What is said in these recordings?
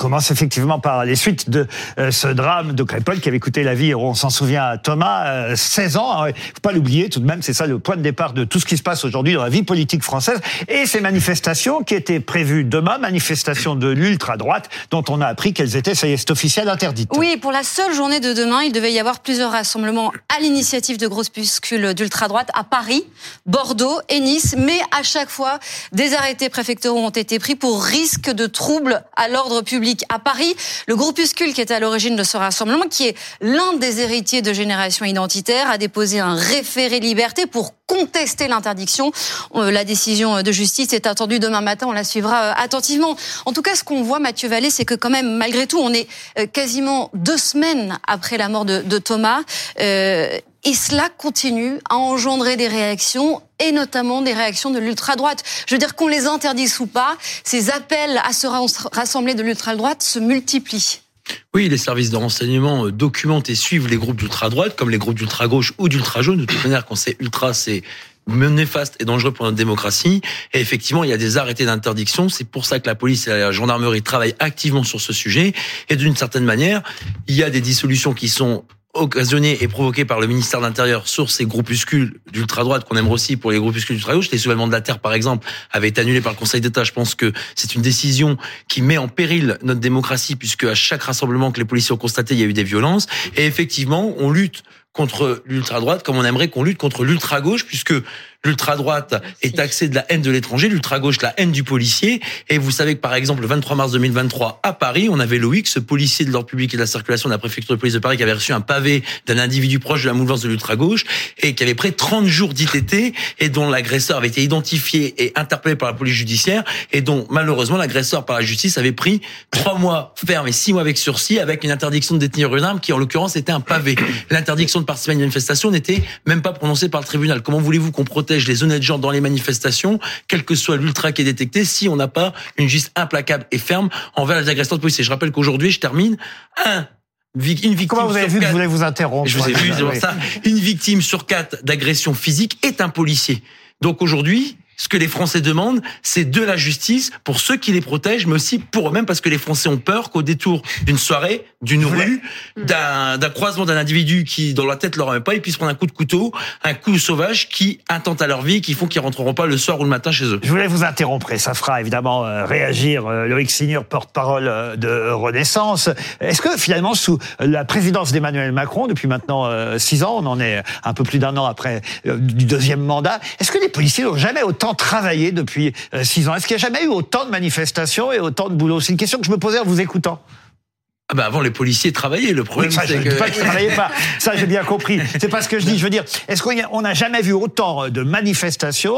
commence effectivement par les suites de euh, ce drame de Crépol qui avait coûté la vie, on s'en souvient à Thomas, 16 euh, ans. Il faut pas l'oublier tout de même, c'est ça le point de départ de tout ce qui se passe aujourd'hui dans la vie politique française. Et ces manifestations qui étaient prévues demain, manifestations de l'ultra-droite, dont on a appris qu'elles étaient, ça y est, c'est officiel, interdites. Oui, pour la seule journée de demain, il devait y avoir plusieurs rassemblements à l'initiative de groupuscules d'ultra-droite à Paris, Bordeaux et Nice, mais à chaque fois, des arrêtés préfectoraux ont été pris pour risque de troubles à l'ordre public. À Paris, le groupuscule qui était à l'origine de ce rassemblement, qui est l'un des héritiers de Génération Identitaire, a déposé un référé liberté pour contester l'interdiction. Euh, la décision de justice est attendue demain matin, on la suivra euh, attentivement. En tout cas, ce qu'on voit, Mathieu Vallée, c'est que quand même, malgré tout, on est euh, quasiment deux semaines après la mort de, Thomas. Et cela continue à engendrer des réactions et notamment des réactions de l'ultra-droite. Je veux dire qu'on les interdise ou pas, ces appels à se rassembler de l'ultra-droite se multiplient. Oui, les services de renseignement euh, documentent et suivent les groupes d'ultra-droite, comme les groupes d'ultra-gauche ou d'ultra-jaune. De toute manière, quand c'est ultra, c'est néfaste et dangereux pour notre démocratie. Et effectivement, il y a des arrêtés d'interdiction. C'est pour ça que la police et la gendarmerie travaillent activement sur ce sujet. Et d'une certaine manière, il y a des dissolutions qui sont occasionné et provoqué par le ministère de l'Intérieur sur ces groupuscules d'ultra-droite qu'on aimerait aussi pour les groupuscules d'ultra-gauche. Les soulèvements de la Terre, par exemple, avaient été annulés par le Conseil d'État. Je pense que c'est une décision qui met en péril notre démocratie puisque à chaque rassemblement que les policiers ont constaté, il y a eu des violences. Et effectivement, on lutte contre l'ultra-droite comme on aimerait qu'on lutte contre l'ultra-gauche puisque L'ultra-droite est taxée de la haine de l'étranger, l'ultra-gauche la haine du policier. Et vous savez que par exemple, le 23 mars 2023, à Paris, on avait Loïc, ce policier de l'ordre public et de la circulation de la préfecture de police de Paris, qui avait reçu un pavé d'un individu proche de la mouvance de l'ultra-gauche et qui avait pris 30 jours d'ITT et dont l'agresseur avait été identifié et interpellé par la police judiciaire et dont malheureusement l'agresseur par la justice avait pris trois mois ferme et six mois avec sursis avec une interdiction de détenir une arme qui en l'occurrence était un pavé. L'interdiction de participer à une manifestation n'était même pas prononcée par le tribunal. Comment voulez-vous qu'on protège les honnêtes gens dans les manifestations, quel que soit l'ultra qui est détecté, si on n'a pas une justice implacable et ferme envers les agresseurs de police? Et je rappelle qu'aujourd'hui, je termine, un une victime Comment vous avez vu que je voulais vous interrompre? Je vous ai vu, c'est ça. Une victime sur quatre d'agression physique est un policier. Donc aujourd'hui, ce que les Français demandent, c'est de la justice pour ceux qui les protègent, mais aussi pour eux-mêmes, parce que les Français ont peur qu'au détour d'une soirée, d'une rue, d'un croisement d'un individu qui, dans la tête, leur remet pas, ils puissent prendre un coup de couteau, un coup sauvage qui intente à leur vie, qui font qu'ils rentreront pas le soir ou le matin chez eux. Je voulais vous interrompre, et ça fera évidemment euh, réagir euh, Loïc Signor, porte-parole euh, de Renaissance. Est-ce que finalement, sous la présidence d'Emmanuel Macron, depuis maintenant six ans, on en est un peu plus d'un an après du deuxième mandat, est-ce que les policiers n'ont jamais autant travaillé depuis euh, six ans Est-ce qu'il n'y a jamais eu autant de manifestations et autant de boulot? C'est une question que je me posais en vous écoutant. Ah bah avant les policiers travaillaient. Le problème, c'est que... pas qu'ils travaillaient pas. Ça, j'ai bien compris. C'est pas ce que je dis. Je veux dire, est-ce qu'on n'a jamais vu autant de manifestations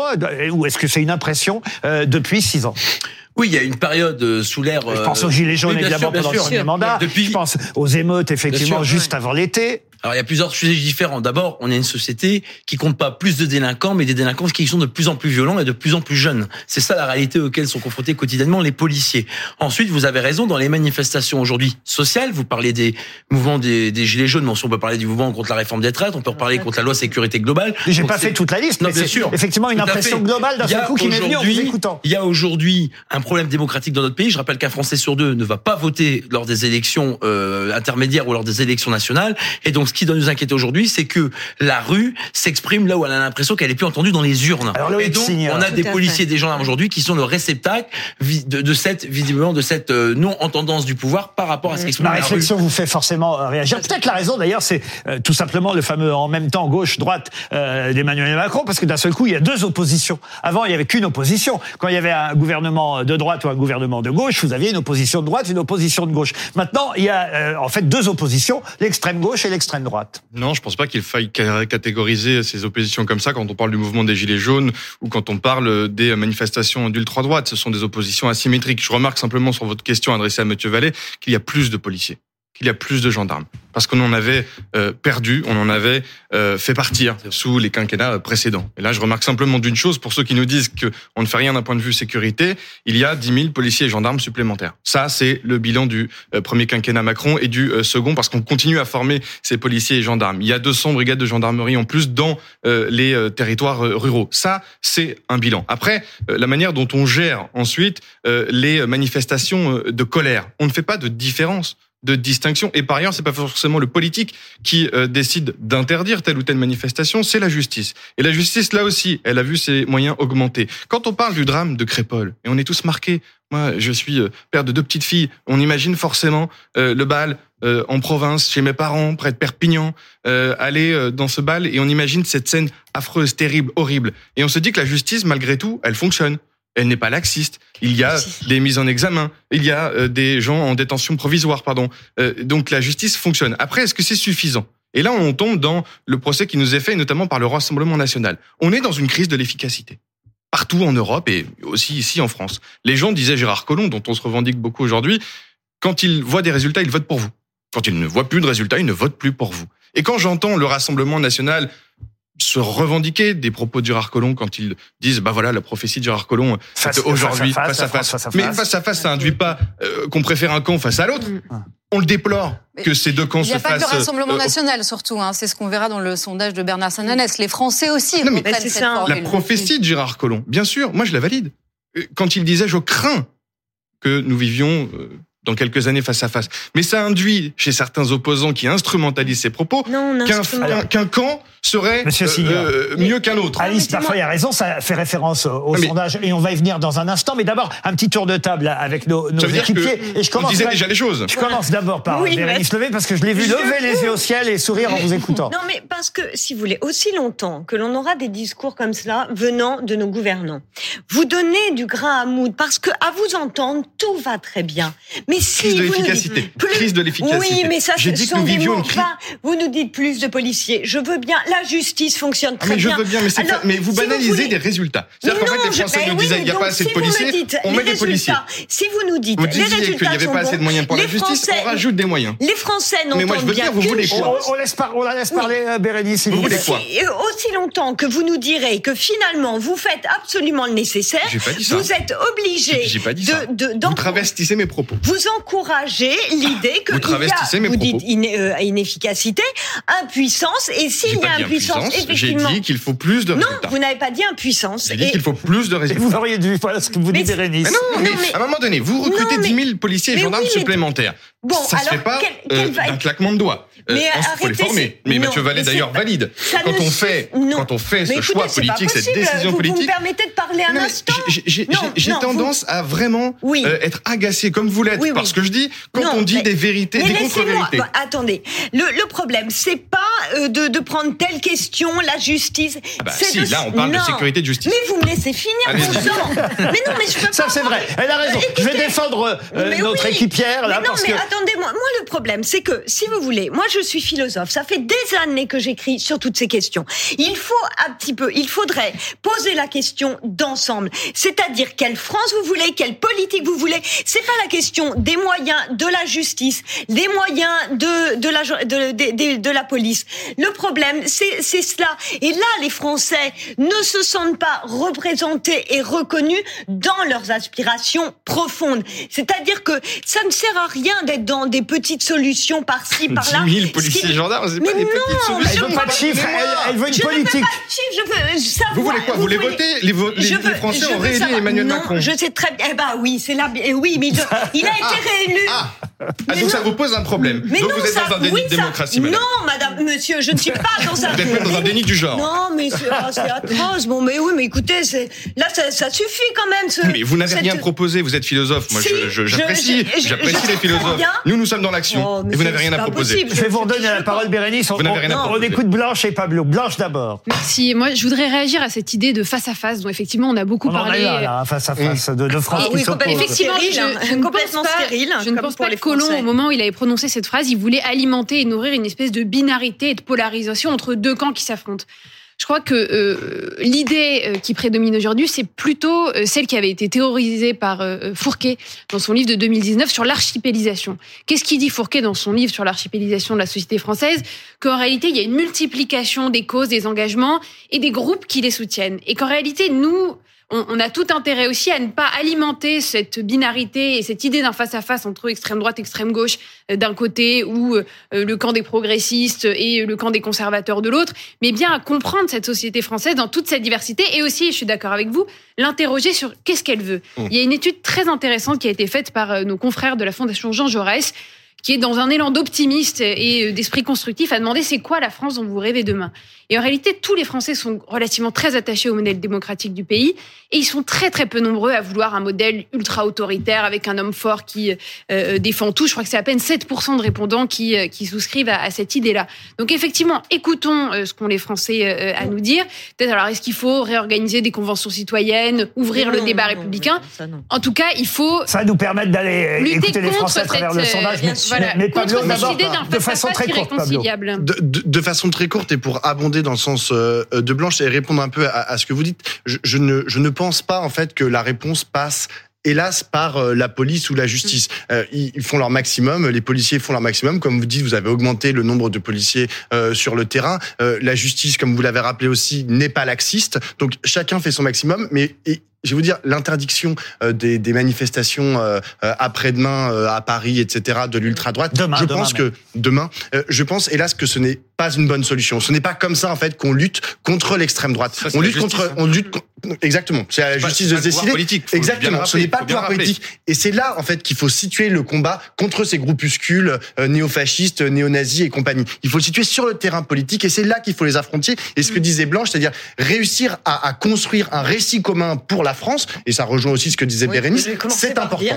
ou est-ce que c'est une impression euh, depuis six ans? Oui, il y a une période euh, sous l'ère. Je pense aux gilets jaunes évidemment pendant le premier mandat. Depuis... Je pense aux émeutes effectivement juste avant l'été. Alors il y a plusieurs sujets différents. D'abord, on est une société qui compte pas plus de délinquants, mais des délinquants qui sont de plus en plus violents et de plus en plus jeunes. C'est ça la réalité auquel sont confrontés quotidiennement les policiers. Ensuite, vous avez raison, dans les manifestations aujourd'hui sociales, vous parlez des mouvements des, gilets jaunes, mais on peut parler du mouvement contre la réforme des traites, on peut parler contre la loi sécurité globale. J'ai pas fait toute la liste, non, mais bien sûr. effectivement une impression globale d'un seul coup qui m'est venue en vous écoutant. Il y a aujourd'hui un problème démocratique dans notre pays. Je rappelle qu'un Français sur deux ne va pas voter lors des élections euh, intermédiaires ou lors des élections nationales. Et donc, ce qui doit nous inquiéter aujourd'hui, c'est que la rue s'exprime là où elle a l'impression qu'elle est plus entendue dans les urnes. et donc, on a des policiers, des gendarmes aujourd'hui qui sont le réceptacle de, cette, visiblement, de cette euh, non-entendance du pouvoir par rapport à ce qui se passe. La réflexion vous fait forcément euh, réagir. Peut-être la raison, d'ailleurs, c'est euh, tout simplement le fameux en même temps gauche-droite d'Emmanuel Macron, parce que d'un seul coup, il y a deux oppositions. Avant, il y avait qu'une opposition. Quand il y avait un gouvernement de droite ou un gouvernement de gauche, vous aviez une opposition de droite, une opposition de gauche. Maintenant, il y a en fait deux oppositions, l'extrême gauche et l'extrême droite. Non, je pense pas qu'il faille catégoriser ces oppositions comme ça quand on parle du mouvement des Gilets jaunes ou quand on parle des manifestations d'ultra-droite. Ce sont des oppositions asymétriques. Je remarque simplement sur votre question adressée à Mathieu Vallée qu'il y a plus de policiers. Qu'il y a plus de gendarmes parce qu'on en avait euh, perdu, on en avait euh, fait partir sous les quinquennats précédents. Et là, je remarque simplement d'une chose pour ceux qui nous disent que on ne fait rien d'un point de vue sécurité, il y a 10 000 policiers et gendarmes supplémentaires. Ça, c'est le bilan du euh, premier quinquennat Macron et du second parce qu'on continue à former ces policiers et gendarmes. Il y a 200 brigades de gendarmerie en plus dans les territoires ruraux. Ça, c'est un bilan. Après, la manière dont on gère ensuite les manifestations de colère, on ne fait pas de différence de distinction. Et par ailleurs, c'est pas forcément le politique qui euh, décide d'interdire telle ou telle manifestation, c'est la justice. Et la justice, là aussi, elle a vu ses moyens augmenter. Quand on parle du drame de Crépole, et on est tous marqués, moi, je suis euh, père de deux petites filles, on imagine forcément euh, le bal en province, chez mes parents, près de Perpignan, aller dans ce bal, et on imagine cette scène affreuse, terrible, horrible. Et on se dit que la justice, malgré tout, elle fonctionne elle n'est pas laxiste. Il y a des mises en examen, il y a euh, des gens en détention provisoire, pardon. Euh, donc la justice fonctionne. Après, est-ce que c'est suffisant? Et là, on tombe dans le procès qui nous est fait, notamment par le Rassemblement national. On est dans une crise de l'efficacité. Partout en Europe et aussi ici en France. Les gens, disaient Gérard Collomb, dont on se revendique beaucoup aujourd'hui, quand ils voient des résultats, ils votent pour vous. Quand ils ne voient plus de résultats, ils ne votent plus pour vous. Et quand j'entends le Rassemblement national se revendiquer des propos de Gérard Collomb quand ils disent bah voilà la prophétie de Gérard Collomb aujourd'hui face, à face, mais face à face ça induit pas euh, qu'on préfère un camp face à l'autre mm. on le déplore que ces deux camps se fassent. Il n'y a pas que le Rassemblement euh, national, surtout. Hein. C'est ce qu'on verra dans le sondage de Bernard Sananès. Les Français aussi non, mais cette La prophétie de Gérard Collomb, bien sûr, moi je la valide. Euh, quand il disait « je crains que nous vivions dans quelques années face à face. Mais ça induit chez certains opposants qui instrumentalisent ces propos qu'un camp serait euh, mieux qu'un autre. Alice, parfois il a raison, ça fait référence au, sondage et on va y venir dans un instant. Mais d'abord, un petit tour de table avec nos, nos équipiers. et je commence on disait déjà les choses. Je commence d'abord par oui, Bérénice Levé parce que je l'ai vu lever les yeux au ciel et sourire en vous écoutant. Non mais parce que, si vous voulez, aussi longtemps que l'on aura des discours comme cela venant de nos gouvernants, vous donnez du grain à moudre parce que à vous entendre, tout va très bien. Mais si crise de l'efficacité. Crise de l'efficacité. Oui, mais ça, ce sont des mots. Vous nous dites plus de policiers. Je veux bien la justice fonctionne ah, très bien. Mais je veux bien, mais, vous banalisez des résultats. C'est-à-dire qu'en fait, les Français nous disaient qu'il n'y a pas assez de policiers, on met des policiers. Si vous nous dites les résultats qu'il n'y avait pas assez de moyens pour la justice, on rajoute des moyens. Les Français n'entendent bien vous voulez quoi On la laisse parler, euh, Bérénice. Vous voulez quoi Aussi longtemps que vous nous direz que finalement, vous faites absolument le nécessaire, vous êtes obligé de... Vous travestissez mes propos. Vous encourager l'idée que vous, y a, vous dites euh, inefficacité, impuissance, et s'il y a impuissance. J'ai dit qu'il faut plus de résultats. Non, vous n'avez pas dit impuissance. J'ai dit qu'il faut plus de résultats. vous auriez dû, voilà ce que vous dites, Bérénice. Mais non, mais, à un moment donné, vous recrutez 10 000 policiers et gendarmes supplémentaires. Bon, ça alors, se fait pas euh, d'un claquement de doigts. Euh, mais il faut les former. Mais Mathieu Vallée d'ailleurs valide. Quand on fait, quand on fait ce choix politique, cette décision politique. Vous me permettez de parler un instant J'ai tendance à vraiment être agacé, comme vous l'êtes, parce que je dis quand on dit des vérités, des contre-vérités. attendez, le, problème, c'est pas euh, de, de, prendre telle question, la justice. Ah bah si, là, on parle de sécurité de justice. Mais vous me laissez finir, mon Mais non, mais je peux Ça, c'est vrai. Elle a raison. je vais défendre euh, notre équipière, là, mais non, mais attendez-moi. Moi, le problème, c'est que, si vous voulez, moi, je suis philosophe. Ça fait des années que j'écris sur toutes ces questions. Il faut un petit peu, il faudrait poser la question d'ensemble. C'est-à-dire, quelle France vous voulez, quelle politique vous voulez. C'est pas la question des moyens de la justice, des moyens de, de, la, de, de la police. Le problème, c'est cela. Et là, les Français ne se sentent pas représentés et reconnus dans leurs aspirations profondes. C'est-à-dire que ça ne sert à rien d'être dans des petites solutions par-ci, par-là. 10 000 policiers et gendarmes, c'est pas des petites solutions. Elle veut pas de chiffres, elle, veut une je politique. Veux pas de chiffres, je veux savoir. Vous voulez quoi Vous, voulez voter Les, les, Français ont réélu Emmanuel non, Macron. Je sais très bien. Eh ben oui, c'est là. Oui, mais il a été ah, réélu. Ah. Ah, donc ça vous pose un problème. Mais donc non, vous êtes dans un déni de démocratie, madame. Non, madame, monsieur, je ne suis pas dans un. Vous êtes dans un déni du genre. Non, mais c'est ah, atroce. Bon, mais oui, mais écoutez, là, ça, ça, suffit quand même. Ce, mais vous n'avez rien proposé. Vous êtes philosophe. Moi, j'apprécie, j'apprécie les philosophes. Nous, nous sommes dans l'action, oh, et vous n'avez rien à proposer. Je vais vous redonner la parole, Bérénice. Vous n'avez rien à proposer. On écoute Blanche et Pablo. Blanche d'abord. Merci. Moi, je voudrais réagir à cette idée de face à face, dont effectivement on a beaucoup parlé. face à face de France qui Effectivement, je ne complètement stérile. Je ne pense pas que Colomb, au moment où il avait prononcé cette phrase, il voulait alimenter et nourrir une espèce de binarité et de polarisation entre deux camps qui s'affrontent. Je crois que euh, l'idée euh, qui prédomine aujourd'hui, c'est plutôt euh, celle qui avait été théorisée par Fourquet dans son livre de 2019 sur l'archipélisation. Qu'est-ce qu'il dit Fourquet dans son livre sur l'archipélisation de la société française? Qu'en réalité, il y a une multiplication des causes, des engagements et des groupes qui les soutiennent. Et qu'en réalité, nous, on, a tout intérêt aussi à ne pas alimenter cette binarité et cette idée d'un face-à-face entre extrême droite, extrême gauche euh, d'un côté ou euh, le camp des progressistes et le camp des conservateurs de l'autre, mais bien à comprendre cette société française dans toute sa diversité et aussi, je suis d'accord avec vous, l'interroger sur qu'est-ce qu'elle veut. Mmh. Il y a une étude très intéressante qui a été faite par euh, nos confrères de la Fondation Jean Jaurès qui est dans un élan d'optimiste et d'esprit constructif, a demandé c'est quoi la France dont vous rêvez demain? Et en réalité, tous les Français sont relativement très attachés au modèle démocratique du pays et ils sont très très peu nombreux à vouloir un modèle ultra autoritaire avec un homme fort qui euh, défend tout. Je crois que c'est à peine 7% de répondants qui, euh, qui souscrivent à, cette idée-là. Donc effectivement, écoutons euh, ce qu'ont les Français à nous dire. Peut-être alors est-ce qu'il faut réorganiser des conventions citoyennes, ouvrir le débat républicain? En tout cas, il faut ça va nous permettre d'aller écouter les Français à travers le sondage. Voilà, mais, contre cette idée d'un de façon très courte, de, de, de façon très courte et pour abonder dans le sens euh, de Blanche et répondre un peu à, ce que vous dites. Je, ne, je ne pense pas en fait que la réponse passe hélas par euh, la police ou la justice. Mm. Euh, ils font leur maximum, les policiers font leur maximum. Comme vous dites, vous avez augmenté le nombre de policiers sur le terrain. la justice, comme vous l'avez rappelé aussi, n'est pas laxiste. Donc chacun fait son maximum, mais je vais vous dire, l'interdiction des, des, manifestations après-demain à Paris, etc., de l'ultra-droite, je pense que demain, je pense hélas que ce n'est pas une bonne solution. Ce n'est pas comme ça en fait qu'on lutte contre l'extrême droite. on lutte contre, on lutte exactement. C'est à la justice de décider. Politique, exactement. ce n'est pas le pouvoir politique. Et c'est là en fait qu'il faut situer le combat contre ces groupuscules euh, néofascistes, néo-nazis et compagnie. Il faut le situer sur le terrain politique et c'est là qu'il faut les affronter. Et ce que mm. disait Blanche, c'est-à-dire réussir à, à, construire un récit commun pour la France. Et ça rejoint aussi ce que disait Bérénice. C'est important.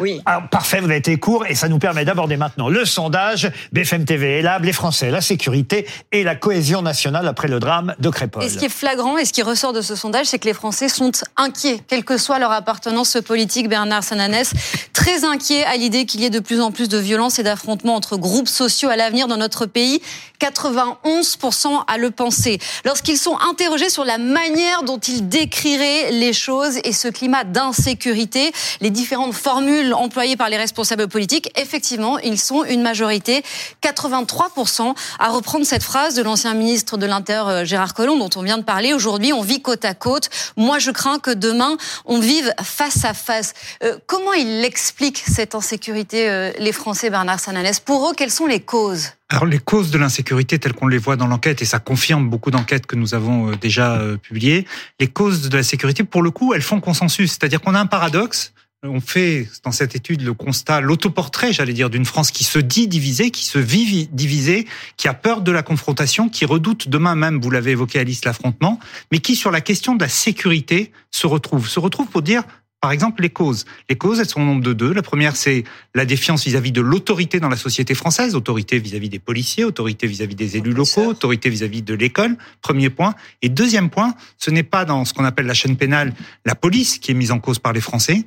Oui. Alors, parfait, vous avez été court et ça nous permet d'aborder maintenant le sondage BFM TV et Lab, les Français, la sécurité et la cohésion nationale après le drame de Crépol. Et ce qui est flagrant et ce qui ressort de ce sondage, c'est que les Français sont inquiets, quelle que soit leur appartenance politique. Bernard Sananès, très inquiet à l'idée qu'il y ait de plus en plus de violences et d'affrontements entre groupes sociaux à l'avenir dans notre pays. 91% à le penser. Lorsqu'ils sont interrogés sur la manière dont ils décriraient les choses et ce climat d'insécurité, les différentes formules employées par les responsables politiques, effectivement, ils sont une majorité, 83% à reprendre cette phrase de l'ancien ministre de l'Intérieur euh, Gérard Collomb dont on vient de parler. Aujourd'hui, on vit côte à côte. Moi, je crains que demain, on vive face à face. Euh, comment il explique cette insécurité, euh, les Français, Bernard Sananès? Pour eux, quelles sont les causes? Alors les causes de l'insécurité telles qu'on les voit dans l'enquête, et ça confirme beaucoup d'enquêtes que nous avons déjà publiées, les causes de la sécurité, pour le coup, elles font consensus. C'est-à-dire qu'on a un paradoxe on fait dans cette étude le constat, l'autoportrait, j'allais dire, d'une France qui se dit divisée, qui se vit divisée, qui a peur de la confrontation, qui redoute demain même, vous l'avez évoqué Alice, l'affrontement, mais qui sur la question de la sécurité se retrouve. Se retrouve pour dire par exemple, les causes. Les causes, elles sont au nombre de deux. La première, c'est la défiance vis-à-vis de l'autorité dans la société française, autorité vis-à-vis des policiers, autorité vis-à-vis des élus locaux, autorité vis-à-vis de l'école. Premier point. Et deuxième point, ce n'est pas dans ce qu'on appelle la chaîne pénale la police qui est mise en cause par les Français,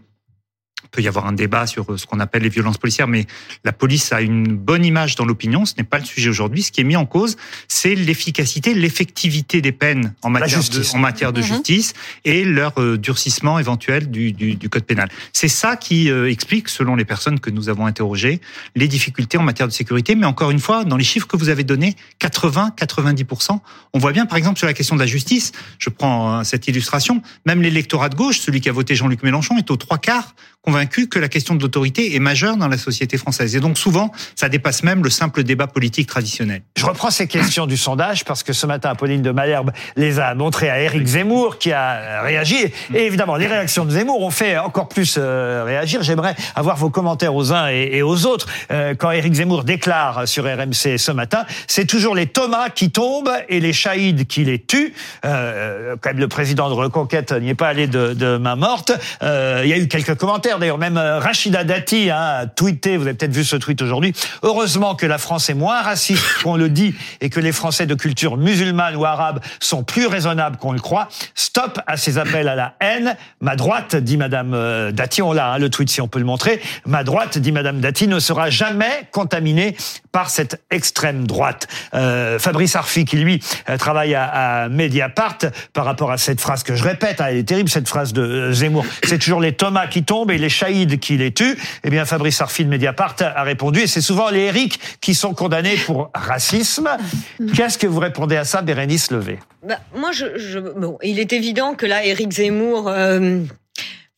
peut y avoir un débat sur euh, ce qu'on appelle les violences policières, mais la police a une bonne image dans l'opinion. Ce n'est pas le sujet aujourd'hui. Ce qui est mis en cause, c'est l'efficacité, l'effectivité des peines en matière de, en matière de mhm. justice et leur euh, durcissement éventuel du, du, du code pénal. C'est ça qui euh, explique, selon les personnes que nous avons interrogées, les difficultés en matière de sécurité. Mais encore une fois, dans les chiffres que vous avez donnés, 80-90%, on voit bien, par exemple, sur la question de la justice, je prends cette illustration, même l'électorat de gauche, celui qui a voté Jean-Luc Mélenchon, est aux trois quarts convaincu que la question de l'autorité est majeure dans la société française. Et donc souvent, ça dépasse même le simple débat politique traditionnel. Je reprends ces questions du sondage parce que ce matin, Pauline de Malherbe les a montrées à Éric Zemmour qui a réagi. Et évidemment, les réactions de Zemmour ont fait encore plus euh, réagir. J'aimerais avoir vos commentaires aux uns et aux autres. Euh, quand Éric Zemmour déclare sur RMC ce matin, c'est toujours les Thomas qui tombent et les Chahides qui les tuent. Euh, quand même, le président de Reconquête n'y est pas allé de main morte. Il y a eu quelques commentaires d'ailleurs, même euh, Rachida Dati hein, a tweeté, vous avez peut-être vu ce tweet aujourd'hui, heureusement que la France est moins raciste qu'on le dit et que les Français de culture musulmane ou arabe sont plus raisonnables qu'on le croit. Stop à ces appels à la haine. Ma droite, dit Madame euh, Dati, on l'a, hein, le tweet si on peut le montrer, ma droite, dit Madame Dati, ne sera jamais contaminée par cette extrême droite. Euh, Fabrice Arfi, qui lui travaille à, Mediapart, par rapport à cette phrase que je répète, hein, elle est terrible cette phrase de Zemmour, c'est toujours les Thomas qui tombent et les Chahides qui les tuent. Eh bien, Fabrice Arfi de Mediapart a répondu, et c'est souvent les Eric qui sont condamnés pour racisme. Qu'est-ce que vous répondez à ça, Bérénice Levé Bah, moi, je, je- bon, il est évident que là, Éric Zemmour euh,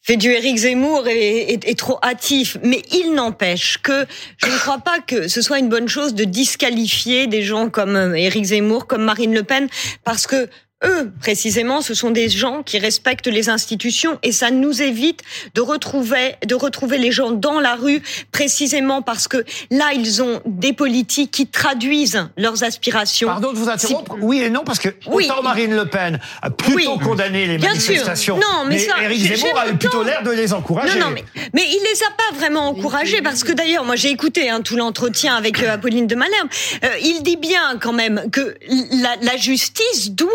fait du Éric Zemmour et est, est trop hâtif. Mais il n'empêche que je ne crois pas que ce soit une bonne chose de disqualifier des gens comme euh, Éric Zemmour, comme Marine Le Pen, parce que eux, précisément, ce sont des gens qui respectent les institutions et ça nous évite de retrouver, de retrouver les gens dans la rue, précisément parce que là, ils ont des politiques qui traduisent leurs aspirations. Pardon de vous interrompre. Oui et non, parce que Oui. autant Marine Le Pen a plutôt Oui. condamné les Bien sûr. manifestations, Non, mais ça, Éric Zemmour a eu plutôt l'air de les encourager. Non, non, mais, mais il les a pas vraiment encouragés parce que d'ailleurs, moi j'ai écouté hein, tout l'entretien avec euh, Apolline de Malherbe. Euh, il dit bien quand même que la, la justice doit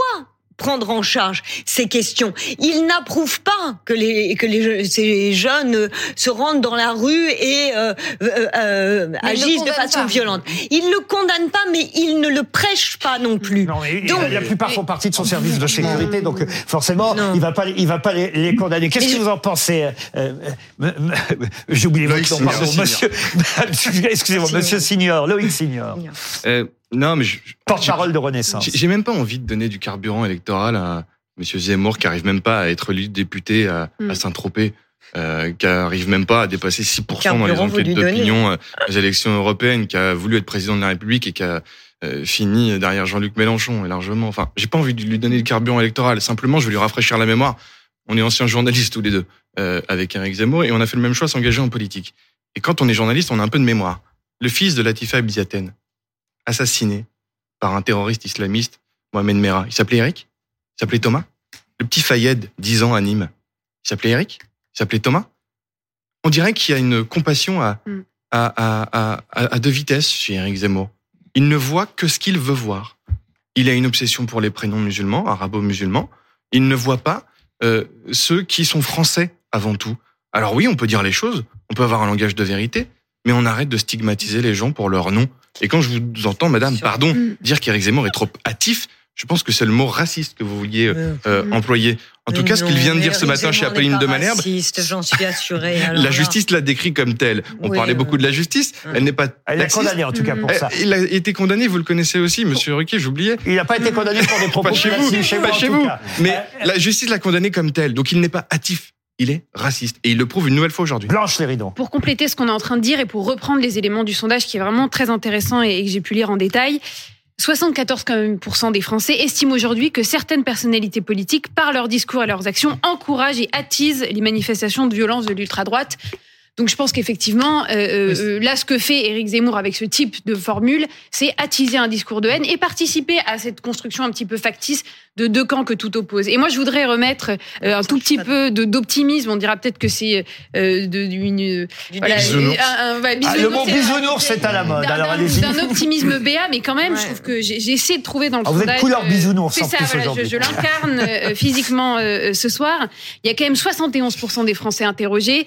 prendre en charge ces questions. Il n'approuve pas que les que les ces jeunes euh, se rendent dans la rue et euh, euh, euh, agissent de façon pas. violente. Il le condamne pas, mais il ne le prêche pas non plus. Non, mais Donc- la plupart font partie de son service de sécurité, donc euh, forcément, Non. il va pas, il va pas les, les condamner. Qu'est-ce que vous en pensez euh, J'ai oublié votre Loïc nom, pardon, monsieur. Excusez-moi, monsieur Signor, Loïc Signor, Euh, non, mais je- porte-parole de Renaissance. J'ai même pas envie de donner du carburant électoral à Monsieur Zemmour qui arrive même pas à être élu député à, Mm. à Saint-Tropez, euh, qui arrive même pas à dépasser 6% dans les enquêtes d'opinion euh, aux élections européennes, qui a voulu être président de la République et qui a euh, fini derrière Jean-Luc Mélenchon et largement. Enfin, j'ai pas envie de lui donner du carburant électoral. Simplement, je veux lui rafraîchir la mémoire. On est anciens journalistes tous les deux euh, avec Eric Zemmour et on a fait le même choix, s'engager en politique. Et quand on est journaliste, on a un peu de mémoire. Le fils de Latifa Ebdiaten, assassiné par un terroriste islamiste, Mohamed Merah. Il s'appelait Eric? Il s'appelait Thomas? Le petit Fayed, 10 ans à Nîmes. Il s'appelait Eric? Il s'appelait Thomas? On dirait qu'il y a une compassion à, Mm. à, à, à, à deux vitesses chez Eric Zemmour. Il ne voit que ce qu'il veut voir. Il a une obsession pour les prénoms musulmans, arabo-musulmans. Il ne voit pas euh, ceux qui sont français avant tout. Alors oui, on peut dire les choses, on peut avoir un langage de vérité, mais on arrête de stigmatiser les gens pour leur nom. Et quand je vous entends, madame, pardon, Mm. dire qu'Éric Zemmour est trop hâtif, je pense que c'est le mot raciste que vous vouliez euh, euh, employer. En tout Mais cas, ce qu'il vient de dire ce matin chez Apolline de Malherbe, raciste, J'en suis assurée. alors la justice l'a décrit comme tel. On Oui, parlait euh, beaucoup de la justice. ouais. Elle n'est pas Elle est condamnée en tout cas pour Euh, ça. Il a été condamné, vous le connaissez aussi, monsieur Ruquier, j'oubliais. Il n'a pas été condamné pour des propos Pas chez vous, chez pas chez vous. Mais Euh, la justice l'a condamné comme tel. Donc il n'est pas hâtif, il est raciste. Et il le prouve une nouvelle fois aujourd'hui. Blanche Léridon. Pour compléter ce qu'on est en train de dire et pour reprendre les éléments du sondage qui est vraiment très intéressant et que j'ai pu lire en détail, 74 quand même pour cent des Français estiment aujourd'hui que certaines personnalités politiques, par leurs discours et leurs actions, encouragent et attisent les manifestations de violence de l'ultra-droite. Donc je pense qu'effectivement, euh, euh, euh, là, ce que fait Éric Zemmour avec ce type de formule, c'est attiser un discours de haine et participer à cette construction un petit peu factice de deux camps que tout oppose. Et moi, je voudrais remettre euh, un tout petit peu d'optimisme. On dira peut-être que c'est euh, de- d'une Du voilà, Bisounours. un- un- ouais, Ah, le mot bisounours, c'est à la mode. Alors allez-y. D'un optimisme béat, mais quand même, Ouais. je trouve que j'ai essayé de trouver dans le Ah, vous êtes sondage. couleur bisounours, C'est ça, plus, voilà, je, je l'incarne physiquement euh, ce soir. Il y a quand même 71% des Français interrogés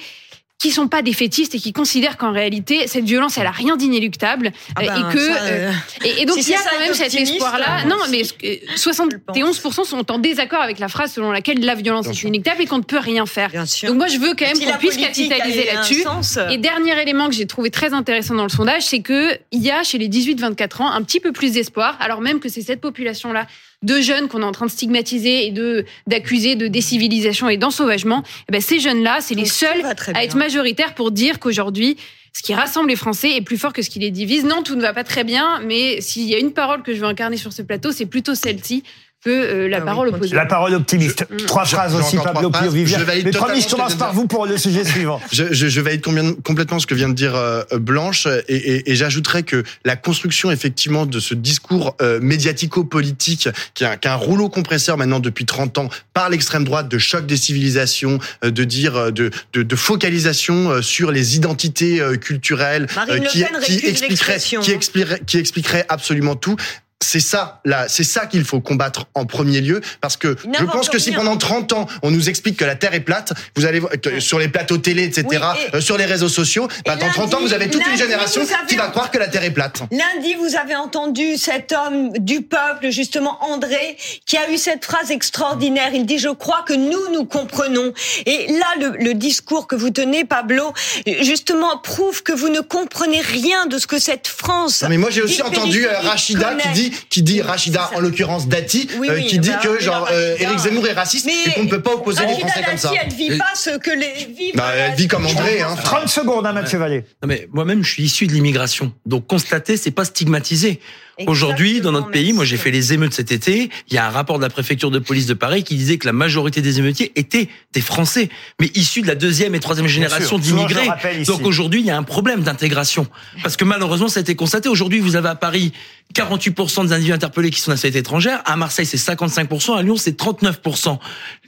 qui sont pas défaitistes et qui considèrent qu'en réalité cette violence elle a rien d'inéluctable Ah euh, ben, et que ça, euh, euh, et, et donc si il y a quand même cet optimiste, espoir-là. euh, Non, mais euh, 71% sont en désaccord avec la phrase selon laquelle la violence est inéluctable et qu'on ne peut rien faire. bien sûr. Donc moi je veux quand même qu'on puisse capitaliser là-dessus. Et dernier élément que j'ai trouvé très intéressant dans le sondage, c'est que il y a chez les 18-24 ans un petit peu plus d'espoir, alors même que c'est cette population-là de jeunes qu'on est en train de stigmatiser et de d'accuser de décivilisation et d'ensauvagement. Eh ben ces jeunes-là, c'est les seuls à être majoritaires pour dire qu'aujourd'hui ce qui rassemble les Français est plus fort que ce qui les divise. Non, tout ne va pas très bien, mais s'il y a une parole que je veux incarner sur ce plateau, c'est plutôt celle-ci peu euh, la Ah oui, parole opposée. La parole optimiste. Je- Trois je- phrases aussi, Pablo valide Mais promis, je commence par vous pour le sujet suivant. Je, je, je valide combien- complètement ce que vient de dire euh, Blanche et, et, et j'ajouterais que la construction effectivement de ce discours euh, médiatico-politique qui a un rouleau compresseur maintenant depuis 30 ans par l'extrême droite de choc des civilisations, euh, de dire de, de, de focalisation euh, sur les identités euh, culturelles Marine Le qui, Pen qui récuse expliquerait l'expression, qui hein. expliquerait qui expliquerait absolument tout. C'est ça, là, c'est ça qu'il faut combattre en premier lieu, parce que je pense que si pendant 30 ans on nous explique que la Terre est plate, vous allez voir que sur les plateaux télé, etc., Oui, et- euh, sur les réseaux sociaux, bah, dans lundi- 30 ans vous avez toute une génération qui va croire que la Terre est plate. Lundi, vous avez entendu cet homme du peuple, justement André, qui a eu cette phrase extraordinaire. Il dit, je crois que nous, nous comprenons. Et là, le, le discours que vous tenez, Pablo, justement, prouve que vous ne comprenez rien de ce que cette France... Non, mais moi j'ai aussi dit entendu euh, Rachida qui connaît. Dit, qui dit Rachida en l'occurrence Dati, Oui, euh, oui, qui dit bah, que genre euh. Éric Zemmour est raciste Mais et qu'on ne peut pas opposer les Français comme ça. Dati, elle vit Et- pas ce que les vivent... Bah, elle vit comme André, hein. 30 secondes, hein, Mathieu Vallée. Non mais moi-même, je suis issu de l'immigration. Donc constater, c'est pas stigmatiser. Aujourd'hui, dans notre pays, moi j'ai fait les émeutes cet été, il y a un rapport de la préfecture de police de Paris qui disait que la majorité des émeutiers étaient des Français, mais issus de la deuxième et troisième génération d'immigrés. Donc aujourd'hui, il y a un problème d'intégration. Parce que malheureusement, ça a été constaté. Aujourd'hui, vous avez à Paris 48% des individus interpellés qui sont nationalité étrangère. À Marseille, c'est 55%. À Lyon, c'est 39%.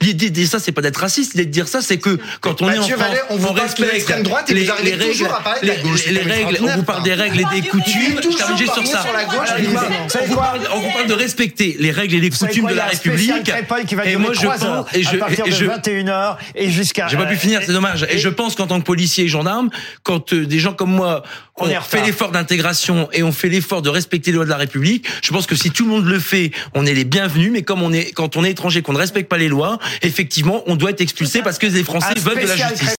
L'idée de ça, c'est pas d'être raciste. L'idée de dire ça, c'est que quand on est en France, on vous parle de l'extrême droite et vous arrivez toujours à parler de la les- gauche. Les règles, on vous parle des règles et des coutumes. Je Toujours termine juste sur parler ça. sur la gauche, On les vous parle- on vous on de respecter les règles et les coutumes de la République. Crépol qui va Et moi, je 3 heures, pense, et je, à partir et de je, 21h et jusqu'à... j'ai pas pu finir, c'est dommage. Et je pense qu'en tant que policier et gendarme, quand euh, des gens comme moi On fait l'effort d'intégration et ont fait l'effort de respecter les lois de la République, je pense que si tout le monde le fait, on est les bienvenus. Mais comme on est, quand on est étranger, qu'on ne respecte pas les lois, effectivement, on doit être expulsé parce que les Français veulent de la justice.